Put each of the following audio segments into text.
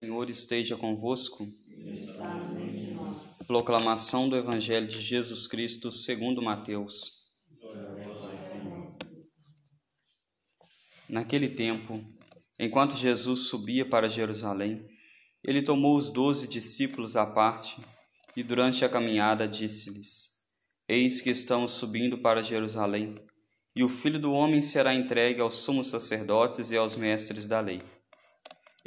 Senhor esteja convosco. Proclamação do Evangelho de Jesus Cristo segundo Mateus. Naquele tempo, enquanto Jesus subia para Jerusalém, ele tomou os doze discípulos à parte e durante a caminhada disse-lhes: Eis que estamos subindo para Jerusalém, e o Filho do Homem será entregue aos sumos sacerdotes e aos mestres da lei.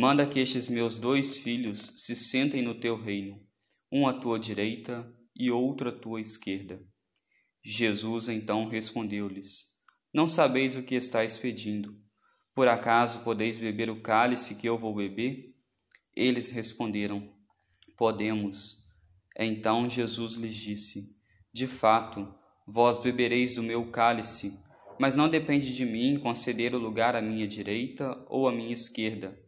Manda que estes meus dois filhos se sentem no teu reino, um à tua direita e outro à tua esquerda. Jesus então respondeu-lhes: Não sabeis o que estáis pedindo. Por acaso podeis beber o cálice que eu vou beber? Eles responderam: Podemos. Então Jesus lhes disse: De fato, vós bebereis do meu cálice, mas não depende de mim conceder o lugar à minha direita ou à minha esquerda.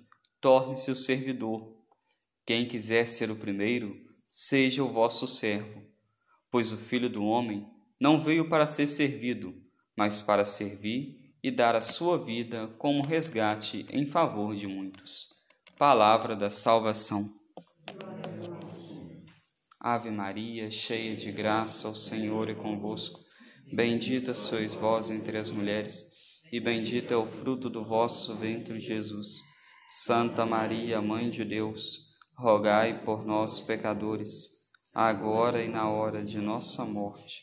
torne-se o servidor. Quem quiser ser o primeiro, seja o vosso servo. Pois o Filho do Homem não veio para ser servido, mas para servir e dar a sua vida como resgate em favor de muitos. Palavra da salvação. Ave Maria, cheia de graça, o Senhor é convosco. Bendita sois vós entre as mulheres, e bendito é o fruto do vosso ventre, Jesus. Santa Maria, Mãe de Deus, rogai por nós, pecadores, agora e na hora de nossa morte.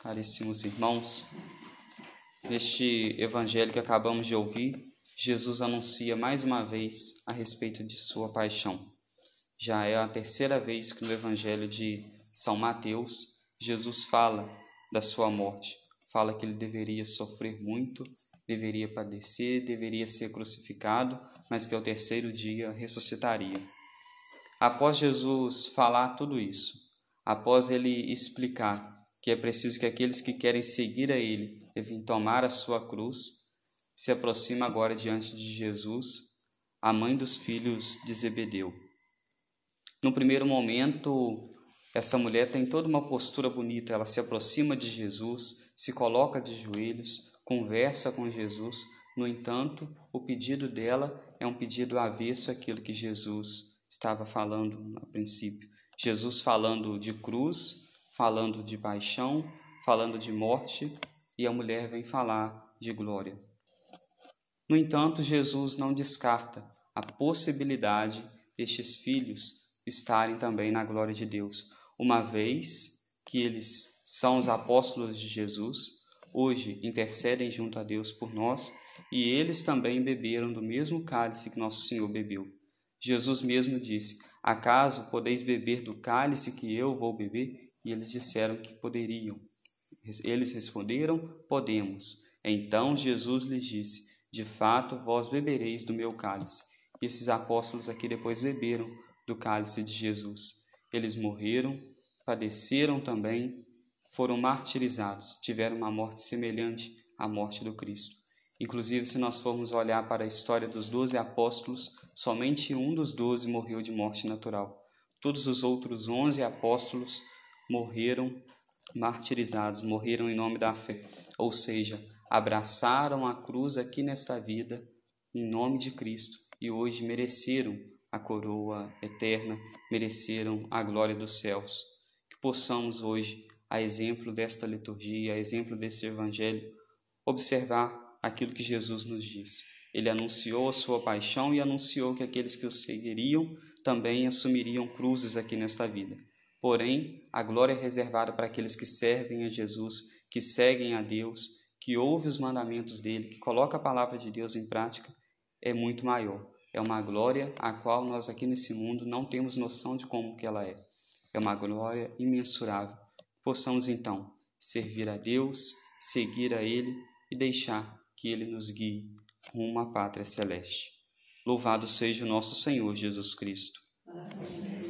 Caríssimos irmãos, neste evangelho que acabamos de ouvir, Jesus anuncia mais uma vez a respeito de sua paixão. Já é a terceira vez que no evangelho de São Mateus, Jesus fala da sua morte, fala que ele deveria sofrer muito, deveria padecer, deveria ser crucificado, mas que ao terceiro dia ressuscitaria. Após Jesus falar tudo isso, após ele explicar que é preciso que aqueles que querem seguir a ele devem tomar a sua cruz, se aproxima agora diante de Jesus a mãe dos filhos de Zebedeu. No primeiro momento, essa mulher tem toda uma postura bonita, ela se aproxima de Jesus, se coloca de joelhos, conversa com Jesus. No entanto, o pedido dela é um pedido avesso àquilo que Jesus estava falando no princípio. Jesus falando de cruz, falando de paixão, falando de morte, e a mulher vem falar de glória. No entanto, Jesus não descarta a possibilidade destes filhos estarem também na glória de Deus, uma vez que eles são os apóstolos de Jesus, hoje intercedem junto a Deus por nós, e eles também beberam do mesmo cálice que nosso Senhor bebeu. Jesus mesmo disse: Acaso podeis beber do cálice que eu vou beber? E eles disseram que poderiam. Eles responderam: Podemos. Então Jesus lhes disse: De fato, vós bebereis do meu cálice. E esses apóstolos aqui depois beberam do cálice de Jesus. Eles morreram, padeceram também, foram martirizados, tiveram uma morte semelhante à morte do Cristo. Inclusive, se nós formos olhar para a história dos doze apóstolos, somente um dos doze morreu de morte natural. Todos os outros onze apóstolos morreram martirizados, morreram em nome da fé, ou seja, abraçaram a cruz aqui nesta vida em nome de Cristo e hoje mereceram a coroa eterna, mereceram a glória dos céus. Que possamos hoje, a exemplo desta liturgia, a exemplo deste evangelho, observar aquilo que Jesus nos diz. Ele anunciou a sua paixão e anunciou que aqueles que o seguiriam também assumiriam cruzes aqui nesta vida. Porém, a glória é reservada para aqueles que servem a Jesus, que seguem a Deus, que ouvem os mandamentos dele, que colocam a palavra de Deus em prática, é muito maior. É uma glória a qual nós aqui nesse mundo não temos noção de como que ela é. É uma glória imensurável. Possamos então servir a Deus, seguir a Ele e deixar que Ele nos guie rumo à pátria celeste. Louvado seja o nosso Senhor Jesus Cristo. Amém.